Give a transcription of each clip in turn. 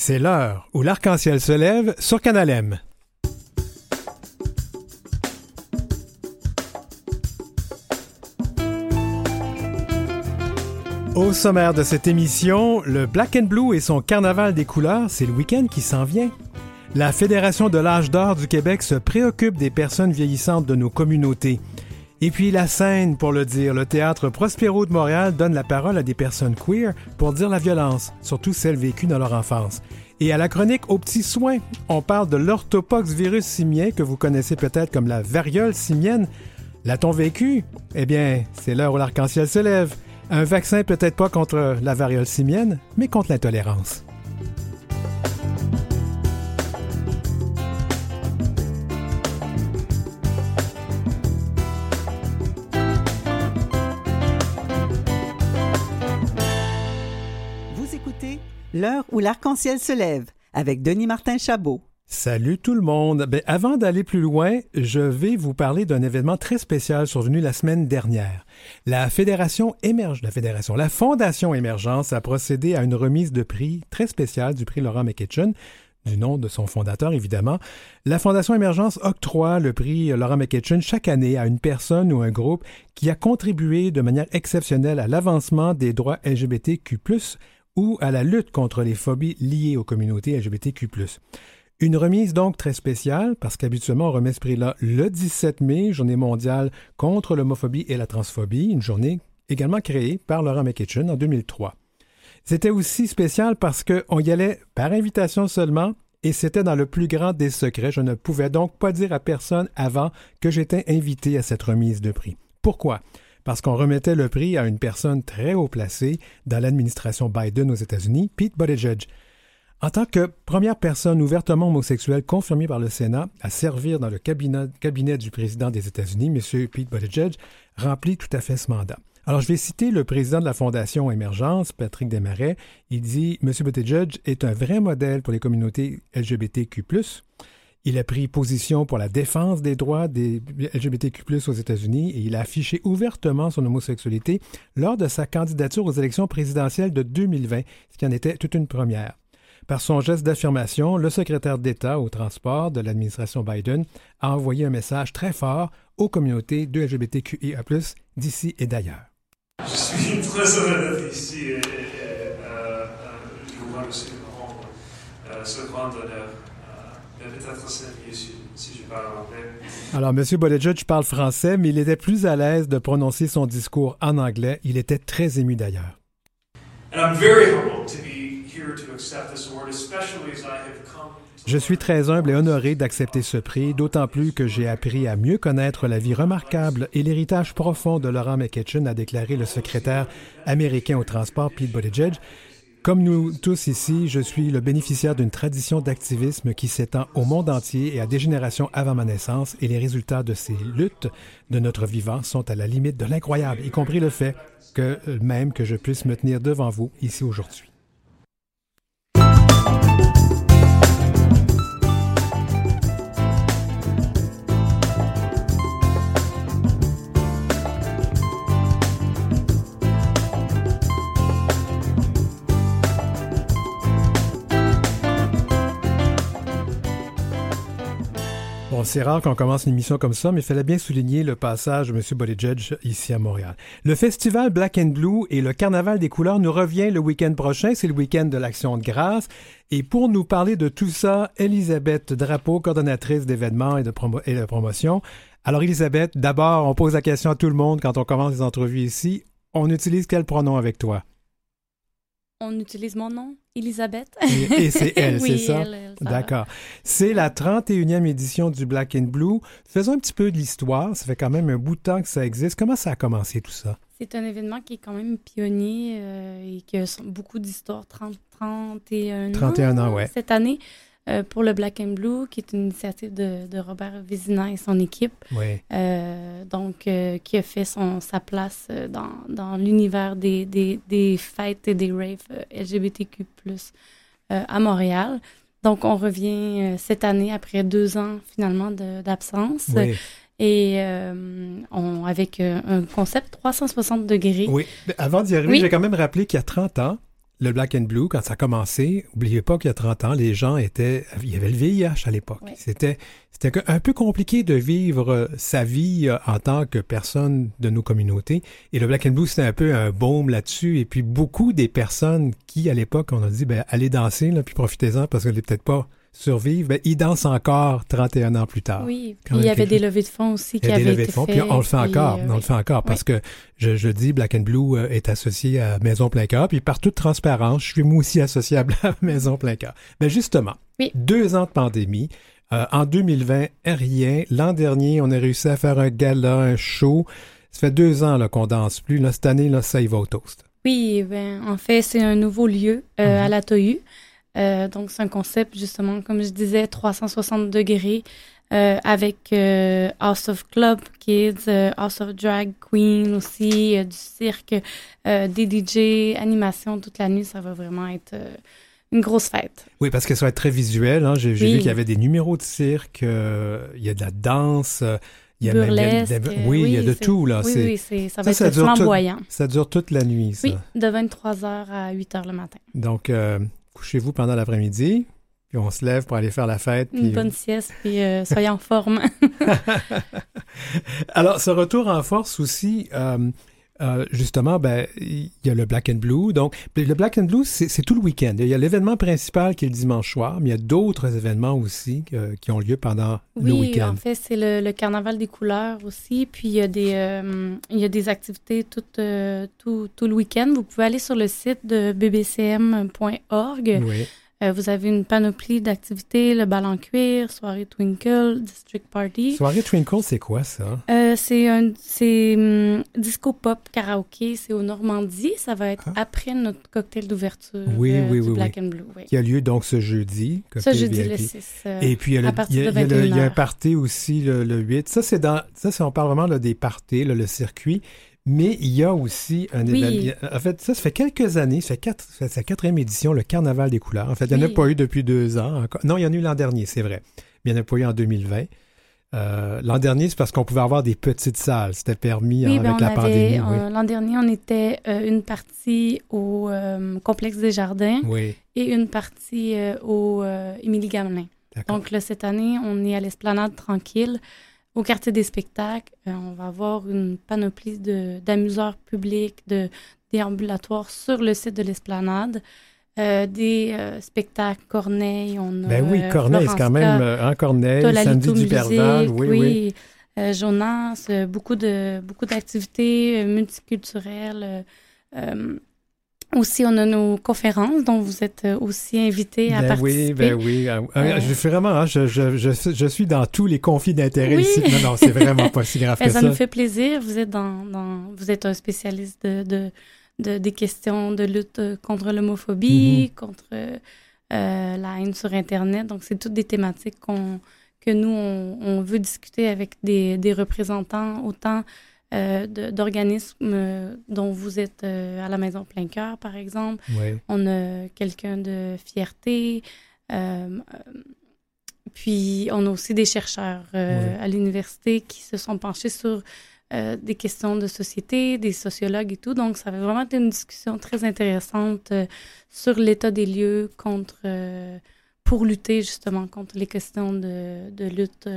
C'est l'heure où l'arc-en-ciel se lève sur Canal M. Au sommaire de cette émission, le Black and Blue et son carnaval des couleurs, c'est le week-end qui s'en vient. La Fédération de l'âge d'or du Québec se préoccupe des personnes vieillissantes de nos communautés. Et puis la scène, pour le dire, le théâtre Prospero de Montréal donne la parole à des personnes queer pour dire la violence, surtout celles vécues dans leur enfance. Et à la chronique aux petits soins, on parle de l'orthopox virus simien que vous connaissez peut-être comme la variole simienne. L'a-t-on vécu? Eh bien, c'est l'heure où l'arc-en-ciel se lève. Un vaccin peut-être pas contre la variole simienne, mais contre l'intolérance. L'heure où l'arc-en-ciel se lève avec Denis Martin Chabot. Salut tout le monde. Ben, avant d'aller plus loin, je vais vous parler d'un événement très spécial survenu la semaine dernière. La Fédération émerge, la Fédération, la Fondation Émergence a procédé à une remise de prix très spéciale du prix Laurent McKitchen du nom de son fondateur, évidemment. La Fondation Émergence octroie le prix Laurent McKitchen chaque année à une personne ou un groupe qui a contribué de manière exceptionnelle à l'avancement des droits LGBTQ, ou à la lutte contre les phobies liées aux communautés LGBTQ. Une remise donc très spéciale parce qu'habituellement on remet ce prix-là le 17 mai, journée mondiale contre l'homophobie et la transphobie, une journée également créée par Laurent McKitchen en 2003. C'était aussi spécial parce qu'on y allait par invitation seulement et c'était dans le plus grand des secrets. Je ne pouvais donc pas dire à personne avant que j'étais invité à cette remise de prix. Pourquoi? Parce qu'on remettait le prix à une personne très haut placée dans l'administration Biden aux États-Unis, Pete Buttigieg. En tant que première personne ouvertement homosexuelle confirmée par le Sénat à servir dans le cabinet, du président des États-Unis, M. Pete Buttigieg remplit tout à fait ce mandat. Alors, je vais citer le président de la Fondation Émergence, Patrick Desmarais. Il dit M. Buttigieg est un vrai modèle pour les communautés LGBTQ. Il a pris position pour la défense des droits des LGBTQ aux États-Unis et il a affiché ouvertement son homosexualité lors de sa candidature aux élections présidentielles de 2020, ce qui en était toute une première. Par son geste d'affirmation, le secrétaire d'État au transport de l'administration Biden a envoyé un message très fort aux communautés de LGBTQIA+, d'ici et d'ailleurs. Je suis très heureux d'être ici et, euh, je vous remercie de ce grand honneur peut-être si, si je parle anglais. Alors, M. Buttigieg parle français, mais il était plus à l'aise de prononcer son discours en anglais. Il était très ému d'ailleurs. Je suis très humble et honoré d'accepter ce prix, d'autant plus que j'ai appris à mieux connaître la vie remarquable et l'héritage profond de Laurent McKitchen, a déclaré le secrétaire américain au transport Pete Buttigieg. Comme nous tous ici, je suis le bénéficiaire d'une tradition d'activisme qui s'étend au monde entier et à des générations avant ma naissance, et les résultats de ces luttes de notre vivant sont à la limite de l'incroyable, y compris le fait que même que je puisse me tenir devant vous ici aujourd'hui. C'est rare qu'on commence une émission comme ça, mais il fallait bien souligner le passage de M. Buttigieg ici à Montréal. Le festival Black and Blue et le Carnaval des couleurs nous revient le week-end prochain. C'est le week-end de l'Action de grâce. Et pour nous parler de tout ça, Elisabeth Drapeau, coordonnatrice d'événements et de, et de promotion. Alors, Elisabeth, d'abord, on pose la question à tout le monde quand on commence les entrevues ici. On utilise quel pronom avec toi? On utilise mon nom, Elisabeth. Et, c'est elle, c'est ça? D'accord. C'est la 31e édition du Black and Blue. Faisons un petit peu de l'histoire. Ça fait quand même un bout de temps que ça existe. Comment ça a commencé tout ça? C'est un événement qui est quand même pionnier euh, et qui a beaucoup d'histoires. 30, 31 ans. 31 ans, ouais. Cette année. Euh, pour le Black and Blue, qui est une initiative de, Robert Vézina et son équipe. Euh, donc, euh, qui a fait son, sa place dans, dans l'univers des, des, des, fêtes et des raves LGBTQ, à Montréal. Donc, on revient cette année après deux ans finalement d'absence. Et on, avec un concept 360 degrés. Oui. avant d'y arriver, j'ai quand même rappelé qu'il y a 30 ans, le Black and Blue, quand ça a commencé, n'oubliez pas qu'il y a 30 ans, les gens étaient. Il y avait le VIH à l'époque. C'était, c'était un peu compliqué de vivre euh, sa vie euh, en tant que personne de nos communautés. Et le Black and Blue, c'était un peu un baume là-dessus. Et puis beaucoup des personnes qui, à l'époque, on a dit, ben, allez danser, là, puis profitez-en parce que n'est peut-être pas survivre, ben, ils dansent encore 31 ans plus tard. Oui, puis il y avait des levées de fonds aussi qui avaient été de fonds, Puis on le fait encore, on le fait encore parce que je, je dis Black and Blue euh, est associé à Maison Plein Cœur, puis par toute transparence, je suis moi aussi associé à Maison Plein Cœur. Mais ben, justement, deux ans de pandémie. Euh, en 2020, rien. L'an dernier, on a réussi à faire un gala, un show. Ça fait deux ans qu'on danse plus. Là, cette année, là, ça y va au toast. Oui, ben, en fait, c'est un nouveau lieu euh, à mhm. la Tohu. Euh, donc, c'est un concept, justement, comme je disais, 360 degrés euh, avec euh, House of Club Kids, House of Drag Queen aussi, du cirque, des DJ, animation toute la nuit. Ça va vraiment être une grosse fête. Oui, parce que ça va être très visuel. Hein. J'ai vu qu'il y avait des numéros de cirque, il y a de la danse. Il y a Burlesque, oui, il y a de tout, là. Oui, oui, ça va être flamboyant. ça dure toute la nuit, ça. Oui, de 23h à 8h le matin. Donc, couchez-vous pendant l'après-midi, puis on se lève pour aller faire la fête. Une bonne sieste, puis euh, soyez en forme. Alors, ce retour en force aussi, euh, euh, justement, ben, il y a le Black and Blue. Donc, le Black and Blue, c'est tout le week-end. Il y a l'événement principal qui est le dimanche soir, mais il y a d'autres événements aussi euh, qui ont lieu pendant le week-end. Oui, en fait, c'est le, carnaval des couleurs aussi. Puis il y a des, euh, il y a des activités tout, tout, tout le week-end. Vous pouvez aller sur le site de bbcm.org. Oui. Euh, vous avez une panoplie d'activités, le bal en cuir, soirée Twinkle, District Party. Soirée Twinkle, c'est quoi ça? Euh, c'est un c'est hum, disco pop karaoké, c'est au Normandie. Ça va être ah. après notre cocktail d'ouverture oui, euh, oui, du oui, Black and Blue. Qui a lieu donc ce jeudi. Ce jeudi le 6. Et puis il y le, y a, un party aussi le, 8. Ça, c'est dans ça, on parle vraiment là, des parties, le circuit. Mais il y a aussi un événement. En fait, ça, ça fait quelques années, ça fait, quatre, sa quatrième édition, le Carnaval des couleurs. En fait, il n'y en a pas eu depuis deux ans. Encore. Non, il y en a eu l'an dernier, c'est vrai. Mais il n'y en a pas eu en 2020. Euh, l'an dernier, c'est parce qu'on pouvait avoir des petites salles. C'était permis oui, hein, avec la pandémie. L'an dernier, on était euh, une partie au euh, Complexe des Jardins et une partie au Émilie Gamelin. Donc là, cette année, on est à l'esplanade tranquille. Au quartier des spectacles, euh, on va avoir une panoplie d'amuseurs publics, de déambulatoires sur le site de l'esplanade. Euh, des euh, spectacles Corneille, on a Ben oui, Corneille, c'est quand même un Corneille, Samedi du Perval, oui, oui. oui. Jonas, beaucoup de beaucoup d'activités multiculturelles. Aussi, on a nos conférences dont vous êtes euh, aussi invité à ben participer. Oui, ben oui. Euh, euh, je fais vraiment, hein, je, je, je, suis dans tous les conflits d'intérêt ici. Non, non, c'est vraiment pas si grave ben, que ça. Ça nous fait plaisir. Vous êtes dans, dans vous êtes un spécialiste de, de, de des questions de lutte contre l'homophobie, mm-hmm. contre euh, la haine sur Internet. Donc, c'est toutes des thématiques qu'on que nous on, on, veut discuter avec des, des représentants autant euh, d'organismes euh, dont vous êtes euh, à la Maison Plein Cœur, par exemple. On a quelqu'un de fierté. puis on a aussi des chercheurs à l'université qui se sont penchés sur des questions de société, des sociologues et tout. Donc, ça va vraiment être une discussion très intéressante sur l'état des lieux contre, pour lutter justement contre les questions de, de lutte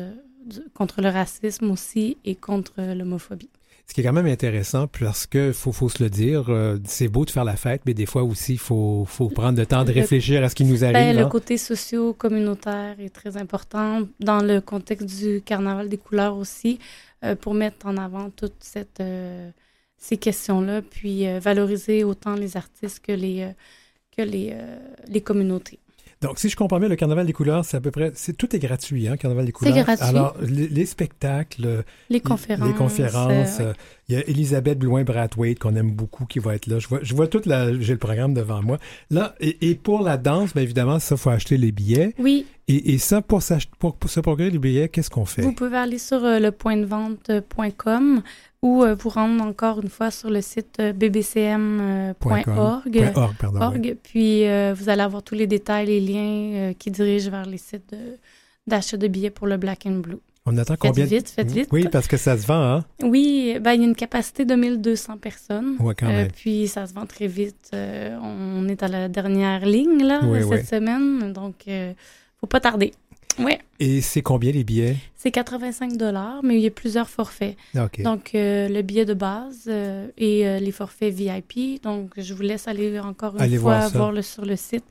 contre le racisme aussi et contre l'homophobie. Ce qui est quand même intéressant parce que faut, faut se le dire, euh, c'est beau de faire la fête, mais des fois aussi, il faut, faut prendre le temps de réfléchir à ce qui nous arrive. Ben, le hein. côté socio-communautaire est très important dans le contexte du carnaval des couleurs aussi, euh, pour mettre en avant toutes cette, euh, ces questions-là, puis valoriser autant les artistes que les, que les, les communautés. Donc, si je comprends bien, le Carnaval des couleurs, c'est à peu près, c'est tout est gratuit, hein, Carnaval des couleurs. C'est gratuit. Alors, les, spectacles, les conférences, les conférences. Euh, il y a Elisabeth Blouin-Brathwaite qu'on aime beaucoup qui va être là. Je vois, je vois toute la, j'ai le programme devant moi. Là, et, pour la danse, bien évidemment, ça faut acheter les billets. Oui. Et, et ça, pour, pour, pour se procurer les billets, qu'est-ce qu'on fait? Vous pouvez aller sur euh, le point de vente.com ou euh, vous rendre encore une fois sur le site euh, bbcm.org. Euh, puis vous allez avoir tous les détails, les liens qui dirigent vers les sites d'achat de, billets pour le Black and Blue. On attend combien Faites vite, faites vite. Oui, parce que ça se vend, hein? Oui, ben, il y a une capacité de 1200 personnes. Oui, quand même. puis ça se vend très vite. on est à la dernière ligne, là, cette semaine. Donc, faut pas tarder. Oui. Et c'est combien les billets? C'est 85 dollars, mais il y a plusieurs forfaits. Donc, euh, le billet de base euh, et euh, les forfaits VIP. Donc, je vous laisse aller encore une fois voir, le, sur le site,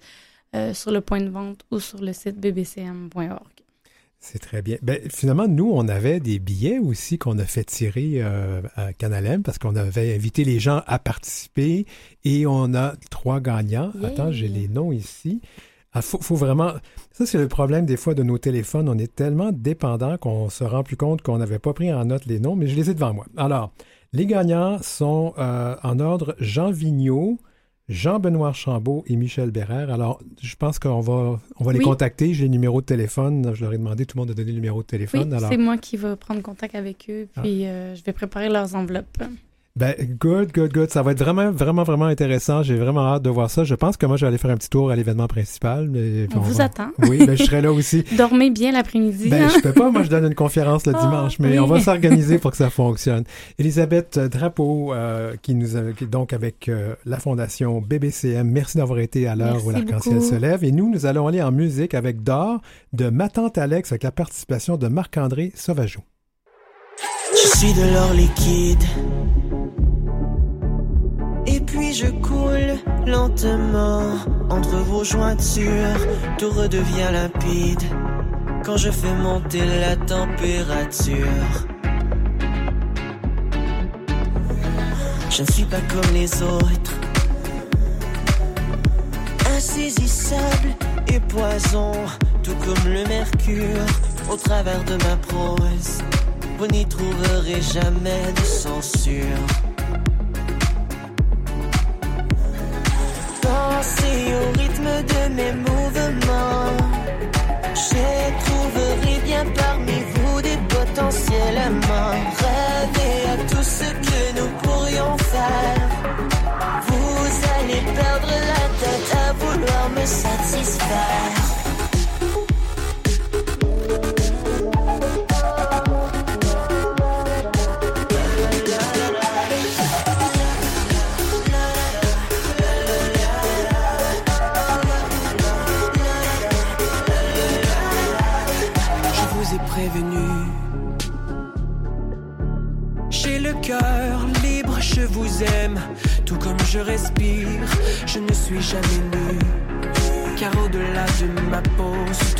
sur le point de vente ou sur le site bbcm.org. C'est très bien. Ben, finalement, nous, on avait des billets aussi qu'on a fait tirer à Canalem parce qu'on avait invité les gens à participer et on a trois gagnants. Attends, j'ai les noms ici. Ah, faut, vraiment. Ça, c'est le problème des fois de nos téléphones. On est tellement dépendant qu'on se rend plus compte qu'on n'avait pas pris en note les noms, mais je les ai devant moi. Alors, les gagnants sont euh, en ordre Jean Vigneault, Jean-Benoît Chambault et Michel Bérère. Alors, je pense qu'on va, on va les contacter. J'ai le numéro de téléphone. Je leur ai demandé, tout le monde a donné le numéro de téléphone. Oui, c'est moi qui vais prendre contact avec eux, puis ah. euh, je vais préparer leurs enveloppes. Ben, good, good, good. Ça va être vraiment, vraiment, vraiment intéressant. J'ai vraiment hâte de voir ça. Je pense que moi, je vais aller faire un petit tour à l'événement principal. Mais, on, vous attend. Oui, ben, je serai là aussi. Dormez bien l'après-midi. Ben, hein? je peux pas. Moi, je donne une conférence le ah, dimanche, mais on va s'organiser pour que ça fonctionne. Elisabeth Drapeau, euh, qui nous a, donc avec euh, la Fondation BBCM, merci d'avoir été à l'heure où l'arc-en-ciel se lève. Et nous, nous allons aller en musique avec Dor de Ma tante Alex avec la participation de Marc-André Sauvageau. Je suis de l'or liquide. Je coule lentement entre vos jointures. Tout redevient limpide quand je fais monter la température. Je ne suis pas comme les autres. Insaisissable et poison, tout comme le mercure au travers de ma prose vous n'y trouverez jamais de censure. Pensez au rythme de mes mouvements. Je trouverai bien parmi vous des potentiels amants. Rêvez à tout ce que nous pourrions faire. Vous allez perdre la tête à vouloir me satisfaire. Apples.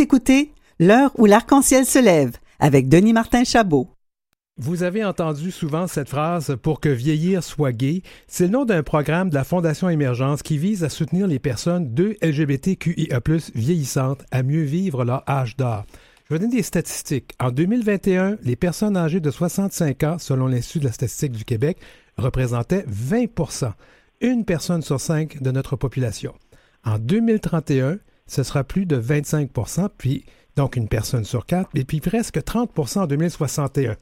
écoutez L'heure où l'arc-en-ciel se lève avec Denis Martin Chabot. Vous avez entendu souvent cette phrase pour que vieillir soit gay. C'est le nom d'un programme de la Fondation Émergence qui vise à soutenir les personnes de LGBTQIA+ vieillissantes à mieux vivre leur âge d'or. Je vais donner des statistiques. En 2021, les personnes âgées de 65 ans, selon l'Institut de la statistique du Québec, représentaient 20 une personne sur cinq de notre population. En 2031, ce sera plus de 25% puis donc une personne sur quatre, et puis presque 30% en 2061.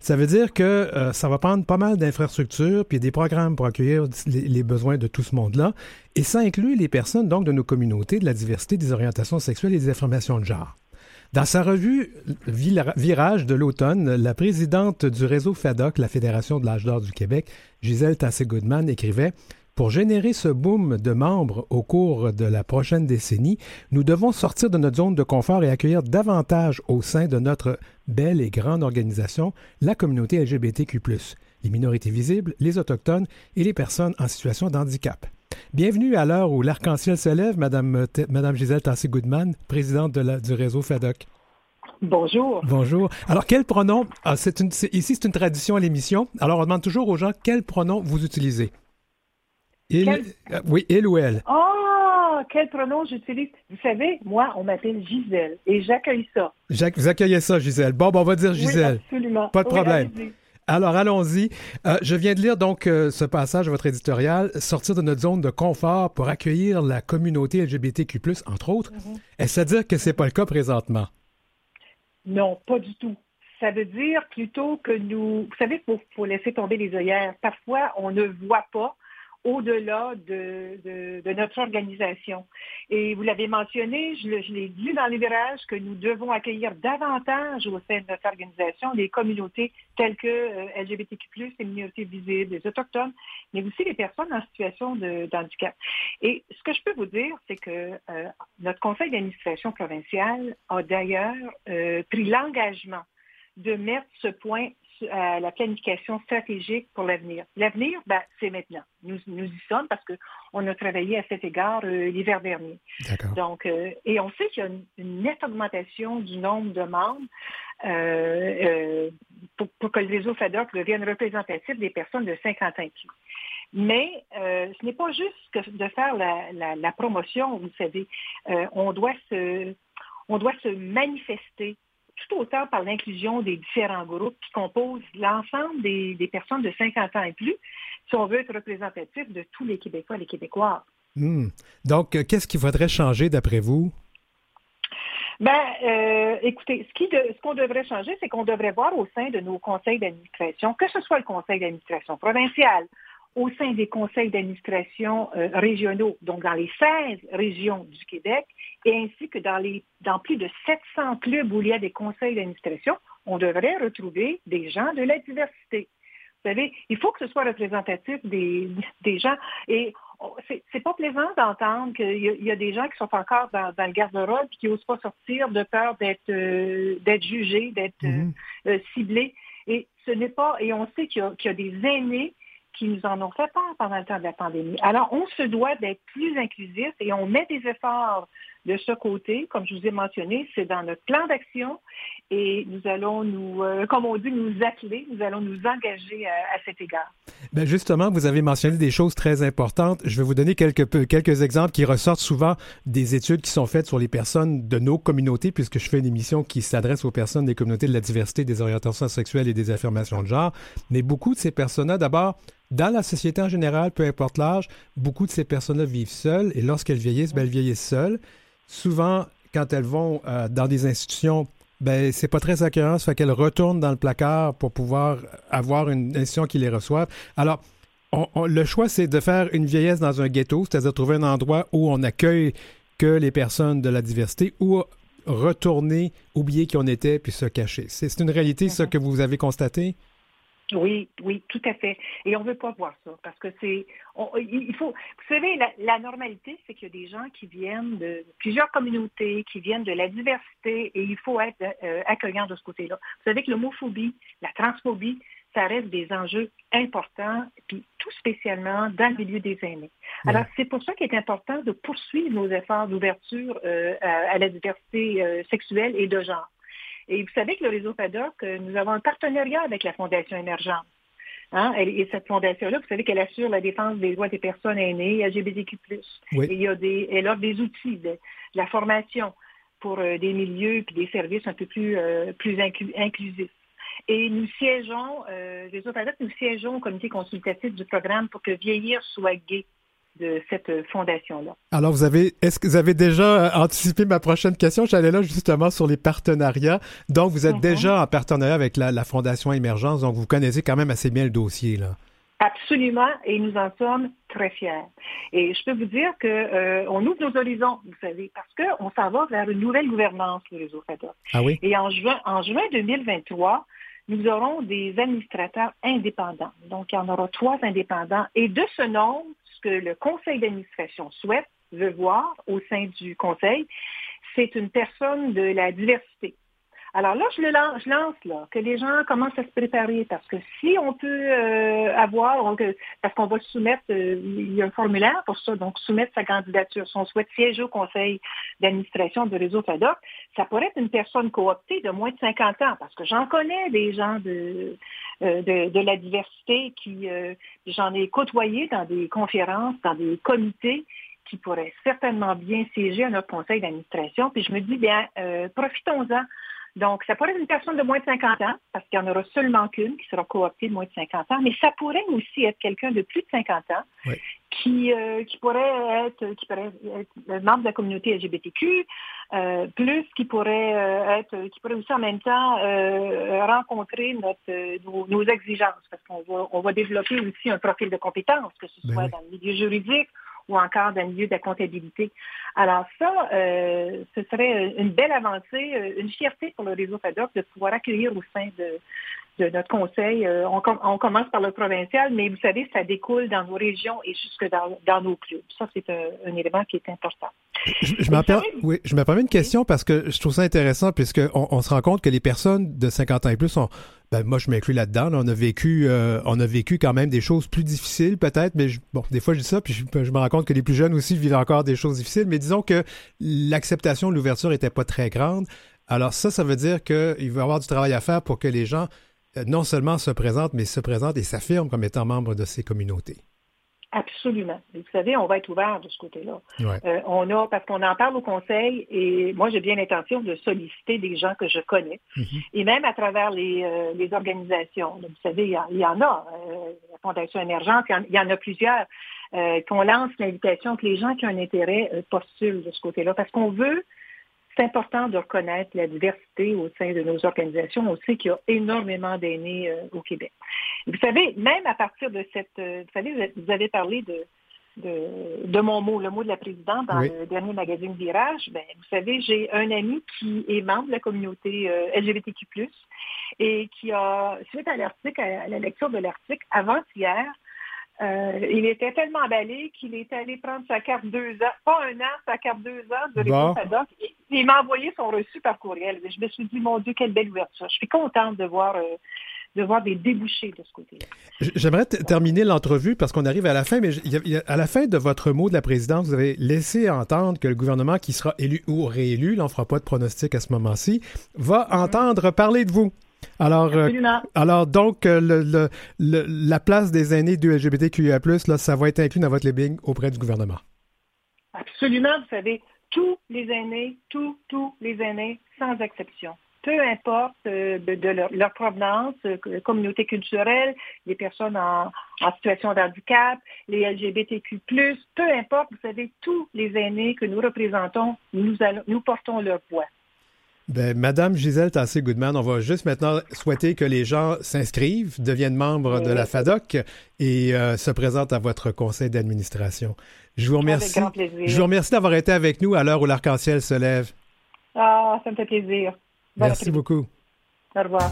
Ça veut dire que euh, ça va prendre pas mal d'infrastructures puis des programmes pour accueillir les, besoins de tout ce monde-là. Et ça inclut les personnes donc de nos communautés, de la diversité, des orientations sexuelles et des informations de genre. Dans sa revue Virage de l'automne, la présidente du réseau FADOC, la Fédération de l'âge d'or du Québec, Gisèle Tassé-Goodman, écrivait pour générer ce boom de membres au cours de la prochaine décennie, nous devons sortir de notre zone de confort et accueillir davantage au sein de notre belle et grande organisation la communauté LGBTQ, les minorités visibles, les autochtones et les personnes en situation de handicap. Bienvenue à l'heure où l'arc-en-ciel se lève, Madame, Madame Gisèle Tassé-Goodman, présidente du réseau FADOC. Bonjour. Bonjour. Alors, quel pronom, ah, ici c'est une tradition à l'émission, alors on demande toujours aux gens quel pronom vous utilisez. Euh, oui, il ou elle. Oh, quel pronom j'utilise. Vous savez, moi, on m'appelle Gisèle et j'accueille ça. vous accueillez ça, Gisèle. Bon, bon, on va dire Gisèle. Oui, absolument. Pas de problème. Alors, allons-y. Euh, je viens de lire donc euh, ce passage de votre éditorial, sortir de notre zone de confort pour accueillir la communauté LGBTQ+, entre autres. Mhm. Est-ce à dire que c'est pas le cas présentement? Non, pas du tout. Ça veut dire plutôt que nous, vous savez, il faut, laisser tomber les œillères. Parfois, on ne voit pas au-delà de, notre organisation. Et vous l'avez mentionné, je, l'ai dit dans les virages, que nous devons accueillir davantage au sein de notre organisation les communautés telles que euh, LGBTQ+, les minorités visibles, les autochtones, mais aussi les personnes en situation de, handicap. Et ce que je peux vous dire, c'est que euh, notre conseil d'administration provincial a d'ailleurs euh, pris l'engagement de mettre ce point à la planification stratégique pour l'avenir. L'avenir, ben, c'est maintenant. Nous, nous y sommes parce qu'on a travaillé à cet égard euh, l'hiver dernier. Donc, euh, et on sait qu'il y a une, nette augmentation du nombre de membres euh, pour, que le réseau FADOC devienne représentatif des personnes de 50 ans plus. Mais ce n'est pas juste de faire la, la promotion, vous savez. on doit se on doit se manifester tout autant par l'inclusion des différents groupes qui composent l'ensemble des, personnes de 50 ans et plus, si on veut être représentatif de tous les Québécois et les Québécoises. Hmm. Donc, euh, qu'est-ce qu'il faudrait changer d'après vous? Ben, euh, écoutez, ce qu'on devrait changer, c'est qu'on devrait voir au sein de nos conseils d'administration, que ce soit le conseil d'administration provincial, au sein des conseils d'administration euh, régionaux, donc dans les 16 régions du Québec, et ainsi que dans, les, dans plus de 700 clubs où il y a des conseils d'administration, on devrait retrouver des gens de la diversité. Vous savez, il faut que ce soit représentatif des, des gens. Et c'est pas plaisant d'entendre qu'il y, a des gens qui sont encore dans, le garde-robe et qui n'osent pas sortir de peur d'être euh, d'être jugés, d'être mm-hmm. euh, ciblés. Et ce n'est pas, et on sait qu'il y, y, a des aînés qui nous en ont fait peur pendant le temps de la pandémie. Alors, on se doit d'être plus inclusif et on met des efforts de ce côté, comme je vous ai mentionné, c'est dans notre plan d'action et nous allons nous, euh, comme on dit, nous atteler, nous allons nous engager à, cet égard. Bien justement, vous avez mentionné des choses très importantes. Je vais vous donner quelques, quelques exemples qui ressortent souvent des études qui sont faites sur les personnes de nos communautés, puisque je fais une émission qui s'adresse aux personnes des communautés de la diversité, des orientations sexuelles et des affirmations de genre. Mais beaucoup de ces personnes-là, d'abord, dans la société en général, peu importe l'âge, beaucoup de ces personnes-là vivent seules et lorsqu'elles vieillissent, ben, elles vieillissent seules. Souvent, quand elles vont euh, dans des institutions, ben c'est pas très accueillant, ça fait qu'elles retournent dans le placard pour pouvoir avoir une institution qui les reçoive. Alors, le choix, c'est de faire une vieillesse dans un ghetto, c'est-à-dire trouver un endroit où on accueille que les personnes de la diversité ou retourner, oublier qui on était, puis se cacher. C'est une réalité, ça, que vous avez constaté? Oui, oui, tout à fait. Et on ne veut pas voir ça parce que c'est, il faut, vous savez, la, normalité, c'est qu'il y a des gens qui viennent de plusieurs communautés, qui viennent de la diversité, et il faut être euh, accueillant de ce côté-là. Vous savez que l'homophobie, la transphobie, ça reste des enjeux importants, puis tout spécialement dans le milieu des aînés. Alors, c'est pour ça qu'il est important de poursuivre nos efforts d'ouverture euh, à, la diversité euh, sexuelle et de genre. Et vous savez que le réseau FADOC, nous avons un partenariat avec la Fondation Émergence. Hein? Et cette fondation-là, vous savez qu'elle assure la défense des droits des personnes aînées, LGBTQ+. Oui. Et il y a des, elle offre des outils, de, la formation pour euh, des milieux et des services un peu plus, euh, plus inclusifs. Et nous siégeons, euh, les autres nous siégeons au comité consultatif du programme pour que Vieillir soit gay de cette fondation-là. Alors, vous avez, est-ce que vous avez déjà euh, anticipé ma prochaine question? J'allais là justement sur les partenariats. Donc, vous êtes mhm. déjà en partenariat avec la, Fondation Émergence, donc vous connaissez quand même assez bien le dossier, là. Absolument, et nous en sommes très fiers. Et je peux vous dire qu'on euh, ouvre nos horizons, vous savez, parce qu'on s'en va vers une nouvelle gouvernance, le réseau FADOC. Ah oui? Et en juin, en juin 2023, nous aurons des administrateurs indépendants. Donc, il y en aura trois indépendants. Et de ce nombre, que le conseil d'administration souhaite, veut voir au sein du conseil, c'est une personne de la diversité. Alors là, je le lance, je lance là, que les gens commencent à se préparer parce que si on peut euh, avoir, parce qu'on va soumettre, euh, il y a un formulaire pour ça, donc soumettre sa candidature, si on souhaite siéger au conseil d'administration de réseau FADOC, ça pourrait être une personne cooptée de moins de 50 ans, parce que j'en connais des gens de, euh, de, la diversité qui, j'en ai côtoyé dans des conférences, dans des comités qui pourraient certainement bien siéger à notre conseil d'administration. Puis je me dis, bien, profitons-en. Donc, ça pourrait être une personne de moins de 50 ans, parce qu'il n'y en aura seulement qu'une qui sera cooptée de moins de 50 ans, mais ça pourrait aussi être quelqu'un de plus de 50 ans qui, euh, qui pourrait être qui pourrait être membre de la communauté LGBTQ, euh, plus qui pourrait euh, être qui pourrait aussi en même temps rencontrer notre, nos, exigences, parce qu'on va, on va développer aussi un profil de compétences, que ce ben soit dans le milieu juridique ou encore le milieu de la comptabilité. Alors ça, euh, ce serait une belle avancée, euh, une fierté pour le réseau FADOC de pouvoir accueillir au sein de, notre conseil. Euh, on, commence par le provincial, mais vous savez, ça découle dans nos régions et jusque dans, nos clubs. Ça, c'est un, élément qui est important. Je, je oui, je me permets une question parce que je trouve ça intéressant puisqu'on on se rend compte que les personnes de 50 ans et plus sont ben, moi, je m'inclus là-dedans. On a vécu, euh, on a vécu quand même des choses plus difficiles, peut-être. Mais bon, des fois, je dis ça, puis je, me rends compte que les plus jeunes aussi vivent encore des choses difficiles. Mais disons que l'acceptation de l'ouverture n'était pas très grande. Alors ça, ça veut dire qu'il va y avoir du travail à faire pour que les gens non seulement se présentent, mais se présentent et s'affirment comme étant membres de ces communautés. Absolument. Vous savez, on va être ouvert de ce côté-là. Euh, on a, parce qu'on en parle au conseil, et moi j'ai bien l'intention de solliciter des gens que je connais, mm-hmm. et même à travers les, euh, organisations. vous savez, il y, en a. Euh, la Fondation émergente, il y, en, a plusieurs. qu'on lance l'invitation que les gens qui ont un intérêt postulent de ce côté-là, parce qu'on veut c'est important de reconnaître la diversité au sein de nos organisations. On sait qu'il y a énormément d'aînés euh, au Québec. vous savez, même à partir de cette... Euh, vous savez, vous avez parlé de, de, mon mot, le mot de la présidente dans le dernier magazine Virage. Ben, vous savez, j'ai un ami qui est membre de la communauté euh, LGBTQ+, et qui a, suite à l'article, à la lecture de l'article, avant-hier, euh, il était tellement emballé qu'il est allé prendre sa carte deux ans, pas un an, sa carte deux ans de bon. Il m'a envoyé son reçu par courriel. Je me suis dit, mon Dieu, quelle belle ouverture. Je suis contente de voir, euh, de voir des débouchés de ce côté-là. J'aimerais terminer l'entrevue parce qu'on arrive à la fin, mais à la fin de votre mot de la présidence, vous avez laissé entendre que le gouvernement qui sera élu ou réélu, là, on ne fera pas de pronostic à ce moment-ci, va mm-hmm. entendre parler de vous. Alors, euh, alors donc, euh, le, la place des aînés du LGBTQIA+, là, ça va être inclus dans votre lobbying auprès du gouvernement. Absolument, vous savez, tous les aînés, tous, tous les aînés, sans exception. Peu importe euh, de, leur, provenance, communauté culturelle, les personnes en, situation de handicap, les LGBTQ+, peu importe, vous savez, tous les aînés que nous représentons, nous, nous portons leur voix. Ben, Madame Gisèle Tassé-Goodman, on va juste maintenant souhaiter que les gens s'inscrivent, deviennent membres de la FADOC et euh, se présentent à votre conseil d'administration. Je vous remercie. Je vous remercie d'avoir été avec nous à l'heure où l'arc-en-ciel se lève. Ah, ça me fait plaisir. Merci beaucoup. Au revoir.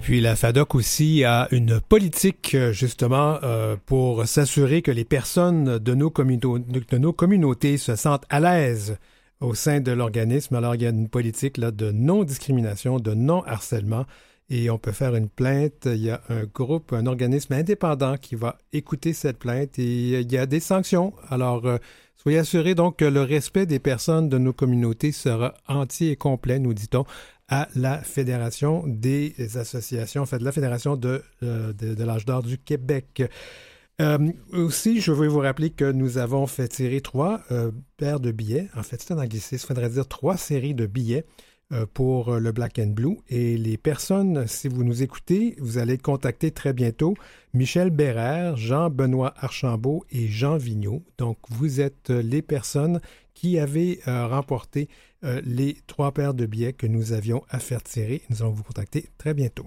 Puis la FADOC aussi a une politique justement pour s'assurer que les personnes de nos, communautés se sentent à l'aise au sein de l'organisme. Alors il y a une politique là, de non-discrimination, de non-harcèlement et on peut faire une plainte. Il y a un groupe, un organisme indépendant qui va écouter cette plainte et il y a des sanctions. Alors, euh, soyez assurés donc que le respect des personnes de nos communautés sera entier et complet, nous dit-on, à la Fédération des associations, en fait, la Fédération de, euh, de, l'âge d'or du Québec. Euh, aussi, je veux vous rappeler que nous avons fait tirer trois paires de billets. En fait, c'est un anglicisme. Il faudrait dire trois séries de billets euh, pour euh, le Black and Blue. Et les personnes, si vous nous écoutez, vous allez contacter très bientôt Michel Bérère, Jean-Benoît Archambault et Jean Vigneault. Donc, vous êtes les personnes qui avez euh, remporté les trois paires de billets que nous avions à faire tirer. Nous allons vous contacter très bientôt.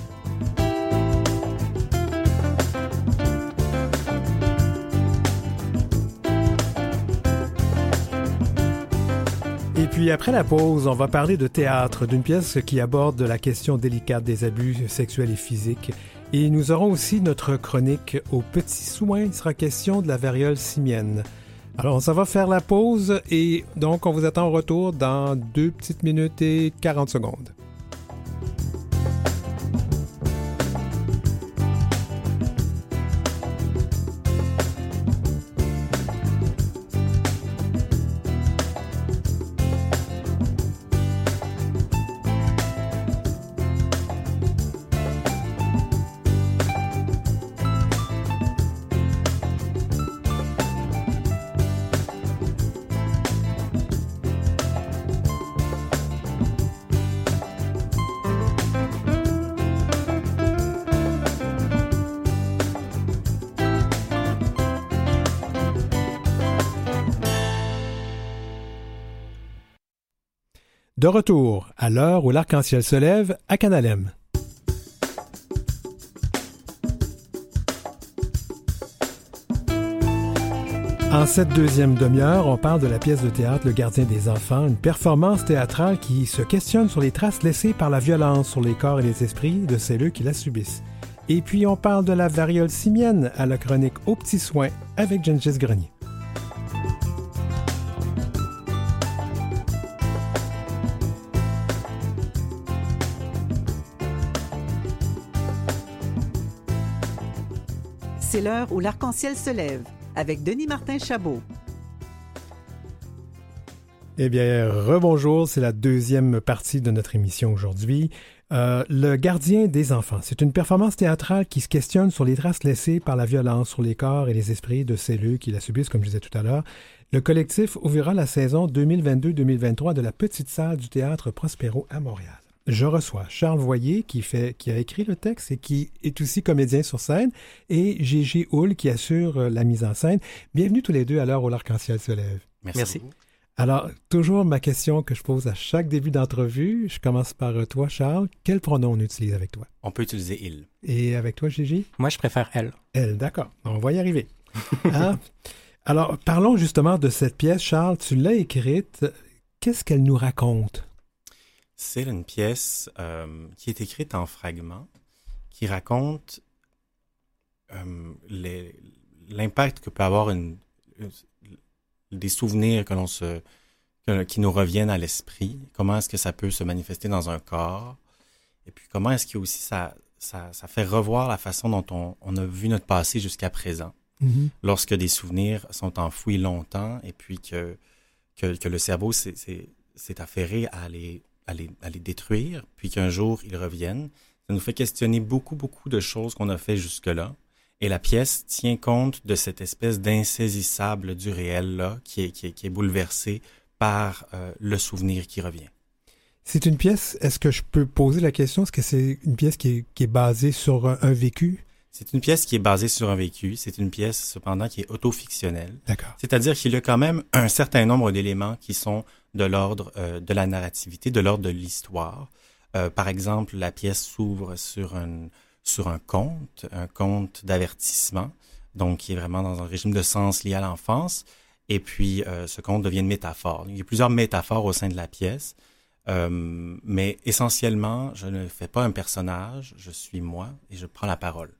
Puis après la pause, on va parler de théâtre, d'une pièce qui aborde la question délicate des abus sexuels et physiques. Et nous aurons aussi notre chronique aux petits soins. Il sera question de la variole simienne. Alors, ça va faire la pause et donc on vous attend au retour dans deux petites minutes et 40 secondes. De retour à l'heure où l'arc-en-ciel se lève à Canalem. En cette deuxième demi-heure, on parle de la pièce de théâtre Le gardien des enfants, une performance théâtrale qui se questionne sur les traces laissées par la violence sur les corps et les esprits de celles qui la subissent. Et puis on parle de la variole simienne à la chronique Aux petits soins avec Gengis Grenier. L'heure où l'arc-en-ciel se lève avec Denis Martin Chabot. Eh bien, rebonjour, c'est la deuxième partie de notre émission aujourd'hui. Euh, le gardien des enfants, c'est une performance théâtrale qui se questionne sur les traces laissées par la violence sur les corps et les esprits de celles qui la subissent, comme je disais tout à l'heure. Le collectif ouvrira la saison 2022-2023 de la petite salle du théâtre Prospero à Montréal je reçois Charles Voyer qui, fait, qui a écrit le texte et qui est aussi comédien sur scène, et Gégé Houle qui assure euh, la mise en scène. Bienvenue tous les deux à l'heure où l'arc-en-ciel se lève. Merci. Alors, toujours ma question que je pose à chaque début d'entrevue. Je commence par euh, toi, Charles. Quel pronom on utilise avec toi? On peut utiliser il. Et avec toi, Gégé? Moi, je préfère elle. Elle, d'accord. On va y arriver. Hein? Alors, parlons justement de cette pièce, Charles. Tu l'as écrite. Qu'est-ce qu'elle nous raconte? C'est une pièce euh, qui est écrite en fragments, qui raconte euh, l'impact que peut avoir une, des souvenirs que l'on se, qui nous reviennent à l'esprit. Comment est-ce que ça peut se manifester dans un corps? Et puis comment est-ce que aussi ça, ça, ça, fait revoir la façon dont on, on a vu notre passé jusqu'à présent? Mm-hmm. Lorsque des souvenirs sont enfouis longtemps et puis que, que, que le cerveau s'est affairé à les, à, les, détruire, puis qu'un jour ils reviennent, ça nous fait questionner beaucoup, beaucoup de choses qu'on a fait jusque-là. Et la pièce tient compte de cette espèce d'insaisissable du réel là, qui est, qui est, qui est bouleversé par euh, le souvenir qui revient. C'est une pièce, est-ce que je peux poser la question, est-ce que c'est une pièce qui est, qui est basée sur un, vécu? C'est une pièce qui est basée sur un vécu. C'est une pièce, cependant, qui est autofictionnelle. D'accord. C'est-à-dire qu'il y a quand même un certain nombre d'éléments qui sont de l'ordre euh, de la narrativité, de l'ordre de l'histoire. Euh, par exemple, la pièce s'ouvre sur un, sur un conte, un conte d'avertissement, donc qui est vraiment dans un régime de sens lié à l'enfance. Et puis, euh, ce conte devient une métaphore. Il y a plusieurs métaphores au sein de la pièce. Euh, mais essentiellement, je ne fais pas un personnage, je suis moi et je prends la parole.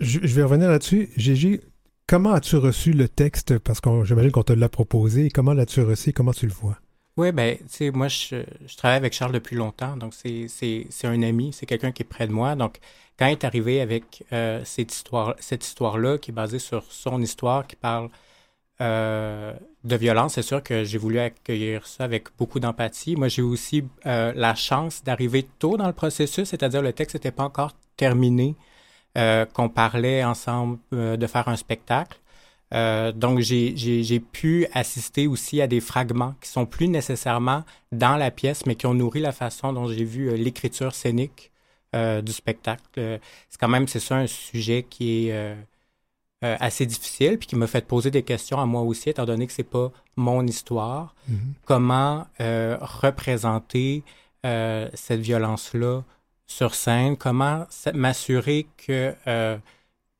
Je, vais revenir là-dessus. Gégé, comment as-tu reçu le texte? Parce que j'imagine qu'on te l'a proposé. Comment l'as-tu reçu? Comment tu le vois? Oui, ben, tu sais, moi, je, travaille avec Charles depuis longtemps, donc c'est un ami, c'est quelqu'un qui est près de moi. Donc, quand il est arrivé avec euh, cette histoire, cette histoire-là, qui est basée sur son histoire, qui parle euh, de violence, c'est sûr que j'ai voulu accueillir ça avec beaucoup d'empathie. Moi, j'ai aussi euh, la chance d'arriver tôt dans le processus, c'est-à-dire le texte n'était pas encore terminé, euh, qu'on parlait ensemble de faire un spectacle. donc, j'ai pu assister aussi à des fragments qui sont plus nécessairement dans la pièce, mais qui ont nourri la façon dont j'ai vu l'écriture scénique du spectacle. c'est quand même, c'est ça, un sujet qui est euh, assez difficile, puis qui m'a fait poser des questions à moi aussi, étant donné que c'est pas mon histoire. Mm-hmm. Comment euh, représenter euh, cette violence-là sur scène? Comment m'assurer que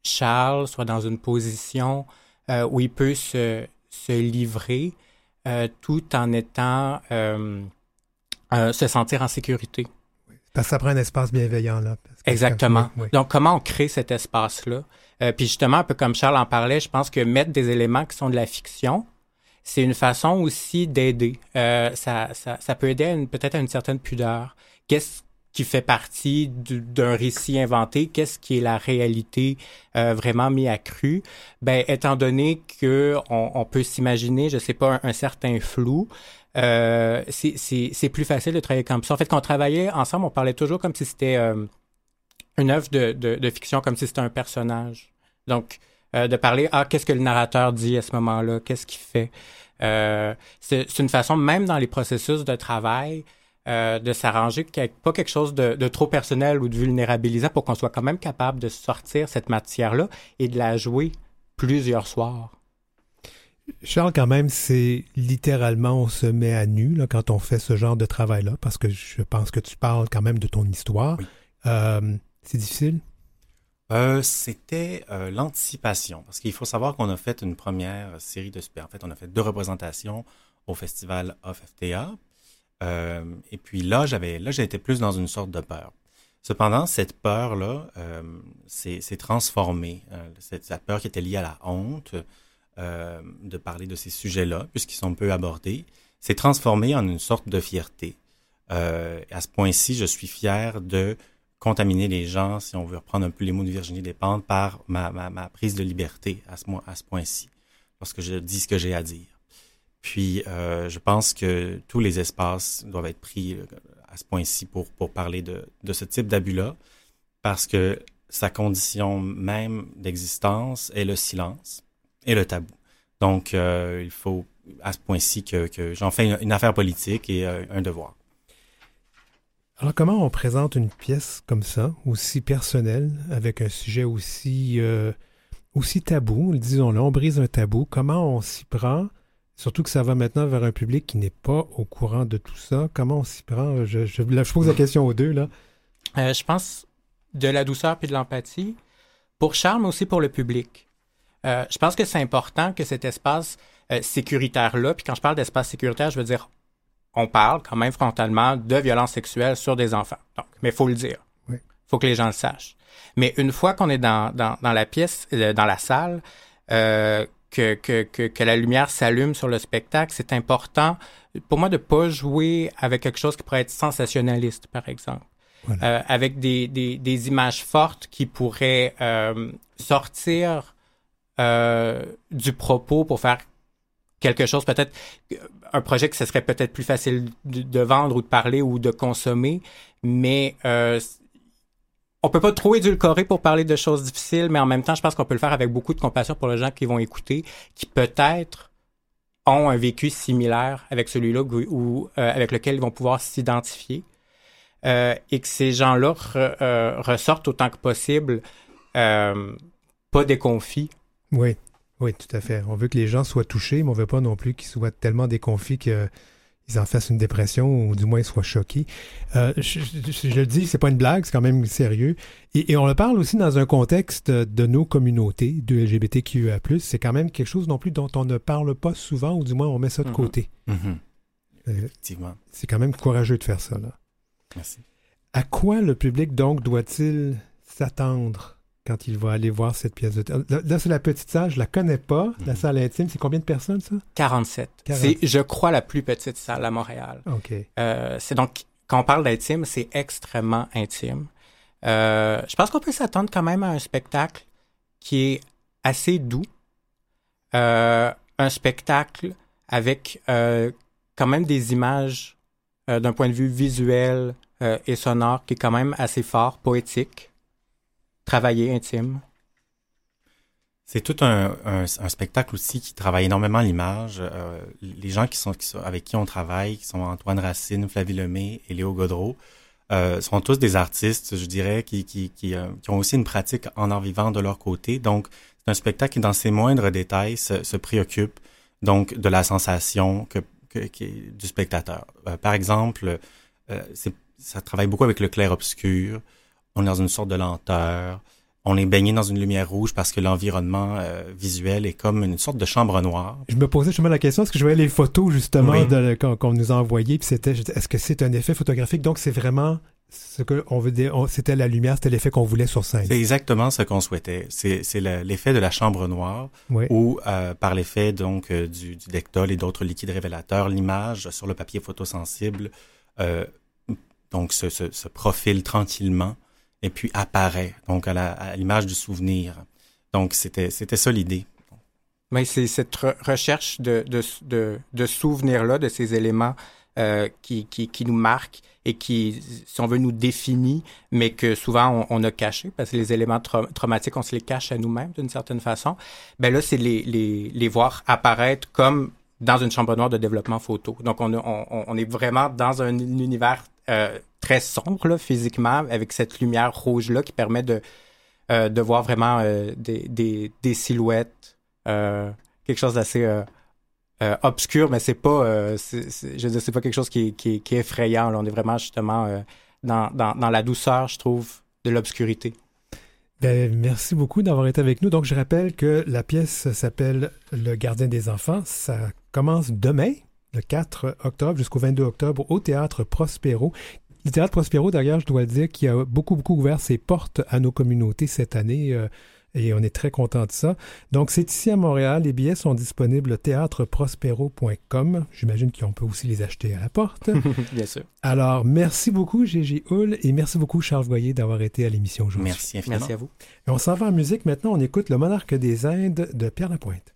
Charles soit dans une position où il peut se, se livrer tout en étant se sentir en sécurité? Parce que ça prend un espace bienveillant, là. Exactement. Donc, comment on crée cet espace-là? Euh, puis justement, un peu comme Charles en parlait, je pense que mettre des éléments qui sont de la fiction, c'est une façon aussi d'aider. Euh, ça, ça, ça, peut aider peut-être à une certaine pudeur. Qu'est-ce qui fait partie d'un récit inventé, qu'est-ce qui est la réalité euh, vraiment mis à cru? Ben, étant donné que on, peut s'imaginer, je sais pas, un, certain flou, euh, c'est plus facile de travailler comme ça. En fait, quand on travaillait ensemble, on parlait toujours comme si c'était euh, une œuvre de, de, de, fiction, comme si c'était un personnage. Donc, euh, de parler, ah, qu'est-ce que le narrateur dit à ce moment-là, qu'est-ce qu'il fait? C'est une façon, même dans les processus de travail, euh, de s'arranger pas quelque chose de, de, trop personnel ou de vulnérabilisant pour qu'on soit quand même capable de sortir cette matière-là et de la jouer plusieurs soirs. Charles, quand même, c'est littéralement on se met à nu là, quand on fait ce genre de travail-là, parce que je pense que tu parles quand même de ton histoire. Euh, c'est difficile? Euh, c'était euh, l'anticipation, parce qu'il faut savoir qu'on a fait une première série de super. En fait, on a fait deux représentations au festival of FTA. Euh, et puis là, j'avais, là, j'étais plus dans une sorte de peur. Cependant, cette peur-là s'est transformée. cette, cette, peur qui était liée à la honte de parler de ces sujets-là, puisqu'ils sont peu abordés, s'est transformée en une sorte de fierté. à ce point-ci, je suis fier de contaminer les gens, si on veut reprendre un peu les mots de Virginie Despentes, par ma, ma, ma prise de liberté à ce, à ce point-ci, lorsque je dis ce que j'ai à dire. Puis, euh, je pense que tous les espaces doivent être pris euh, à ce point-ci pour, pour parler de, de ce type d'abus-là, parce que sa condition même d'existence est le silence et le tabou. Donc, euh, il faut à ce point-ci que, que j'en fais une, affaire politique et un devoir. Alors, comment on présente une pièce comme ça, aussi personnelle, avec un sujet aussi, aussi tabou, disons-le, on brise un tabou, comment on s'y prend, surtout que ça va maintenant vers un public qui n'est pas au courant de tout ça, comment on s'y prend? Je, je, je, pose la question aux deux, là. Euh, je pense de la douceur puis de l'empathie, pour Charles, mais aussi pour le public. Euh, je pense que c'est important que cet espace sécuritaire-là, puis quand je parle d'espace sécuritaire, je veux dire on parle quand même frontalement de violences sexuelles sur des enfants. Donc, mais faut le dire. Il faut que les gens le sachent. Mais une fois qu'on est dans, dans, dans, la pièce, euh, dans la salle, euh, que, que, que, que, la lumière s'allume sur le spectacle, c'est important pour moi de pas jouer avec quelque chose qui pourrait être sensationnaliste, par exemple. Euh, avec des, des, des, images fortes qui pourraient euh, sortir euh, du propos pour faire quelque chose, peut-être un projet que ce serait peut-être plus facile de, vendre ou de parler ou de consommer, mais on peut pas trop édulcorer pour parler de choses difficiles, mais en même temps, je pense qu'on peut le faire avec beaucoup de compassion pour les gens qui vont écouter, qui peut-être ont un vécu similaire avec celui-là ou, euh, avec lequel ils vont pouvoir s'identifier. Euh, et que ces gens-là euh, ressortent autant que possible pas déconfits. Oui. Oui, tout à fait. On veut que les gens soient touchés, mais on veut pas non plus qu'ils soient tellement déconfits qu'ils en fassent une dépression ou du moins soient choqués. Euh, je, le dis, c'est pas une blague, c'est quand même sérieux. Et, on le parle aussi dans un contexte de nos communautés, de LGBTQIA+. C'est quand même quelque chose non plus dont on ne parle pas souvent, ou du moins on met ça de mm-hmm. côté. Mm-hmm. Euh, Effectivement. C'est quand même courageux de faire ça. Là. Merci. À quoi le public donc doit-il s'attendre? Quand il va aller voir cette pièce de théâtre. Là, c'est la petite salle, je la connais pas. La mhm. salle intime, c'est combien de personnes, ça? 47. C'est, je crois, la plus petite salle à Montréal. OK. Euh, c'est donc, quand on parle d'intime, c'est extrêmement intime. Euh, je pense qu'on peut s'attendre quand même à un spectacle qui est assez doux. Euh, un spectacle avec quand même des images d'un point de vue visuel et sonore qui est quand même assez fort, poétique travailler intime? C'est tout un, un, spectacle aussi qui travaille énormément l'image. Euh, les gens qui sont, qui sont, avec qui on travaille, qui sont Antoine Racine, Flavie Lemay et Léo Godreau, euh, sont tous des artistes, je dirais, qui, qui, qui, euh, qui, ont aussi une pratique en art vivant de leur côté. Donc, c'est un spectacle qui, dans ses moindres détails, se, se préoccupe donc de la sensation que, que, du spectateur. Euh, par exemple, euh, ça travaille beaucoup avec le clair-obscur on est dans une sorte de lenteur, on est baigné dans une lumière rouge parce que l'environnement euh, visuel est comme une sorte de chambre noire. Je me posais justement la question, est-ce que je voyais les photos justement qu'on nous a envoyées, puis c'était, est-ce que c'est un effet photographique? Donc c'est vraiment ce que on veut dire, c'était la lumière, c'était l'effet qu'on voulait sur scène. C'est exactement ce qu'on souhaitait. C'est, l'effet de la chambre noire, ou euh, par l'effet donc euh, du, du Dectol et d'autres liquides révélateurs, l'image sur le papier photosensible donc se, se, se profile tranquillement et puis apparaît, donc à l'image du souvenir. Donc, c'était, ça l'idée. Mais c'est cette recherche de, de, de, de souvenirs-là, de ces éléments euh, qui, qui, qui, nous marquent et qui, si on veut, nous définissent, mais que souvent on, a caché, parce que les éléments traumatiques, on se les cache à nous-mêmes d'une certaine façon. Ben là, c'est les, les, les voir apparaître comme dans une chambre noire de développement photo. Donc, on, on, on est vraiment dans un univers euh, très sombre là, physiquement, avec cette lumière rouge-là qui permet de, euh, de voir vraiment euh, des, des, des, silhouettes, quelque chose d'assez obscur, mais c'est pas, je veux c'est pas quelque chose qui, qui, est effrayant. Là. On est vraiment justement dans, dans, dans la douceur, je trouve, de l'obscurité. Ben, merci beaucoup d'avoir été avec nous. Donc, je rappelle que la pièce s'appelle Le gardien des enfants. Ça commence demain, le 4 octobre jusqu'au 22 octobre au théâtre Prospero. Le théâtre Prospero, d'ailleurs, je dois le dire, qui a beaucoup, beaucoup ouvert ses portes à nos communautés cette année. Euh, et on est très content de ça. Donc, c'est ici à Montréal. Les billets sont disponibles théâtreprospero.com. J'imagine qu'on peut aussi les acheter à la porte. Bien sûr. Alors, merci beaucoup, Gégé Hull, et merci beaucoup, Charles Voyer, d'avoir été à l'émission aujourd'hui. Merci infiniment. Merci à vous. on s'en va en musique. Maintenant, on écoute Le Monarque des Indes de Pierre Lapointe.